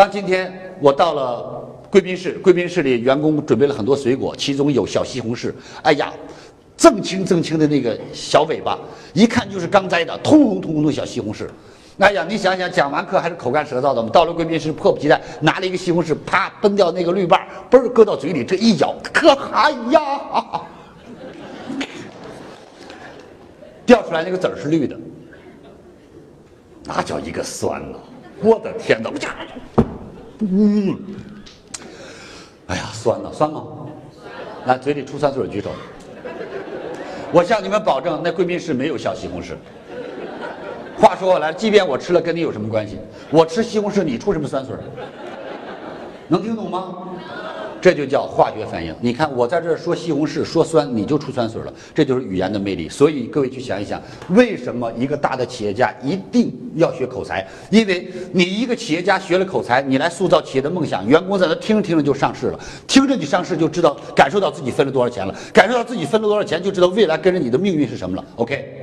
当今天我到了贵宾室，贵宾室里员工准备了很多水果，其中有小西红柿。哎呀，锃青锃青的那个小尾巴，一看就是刚摘的，通红通红的小西红柿。哎呀，你想想，讲完课还是口干舌燥的。我们到了贵宾室，迫不及待拿了一个西红柿，啪崩掉那个绿瓣，嘣儿搁到嘴里，这一咬，可哎呀，掉出来那个籽儿是绿的，那叫一个酸呐！我的天哪！嗯，哎呀，酸了，酸吗？来，嘴里出酸水举手。我向你们保证，那贵宾室没有小西红柿。话说回来，即便我吃了，跟你有什么关系？我吃西红柿，你出什么酸水？能听懂吗？这就叫化学反应。你看我在这儿说西红柿说酸，你就出酸水了，这就是语言的魅力。所以各位去想一想，为什么一个大的企业家一定要学口才？因为你一个企业家学了口才，你来塑造企业的梦想，员工在那听着听着就上市了，听着你上市就知道感受到自己分了多少钱了，感受到自己分了多少钱就知道未来跟着你的命运是什么了。OK。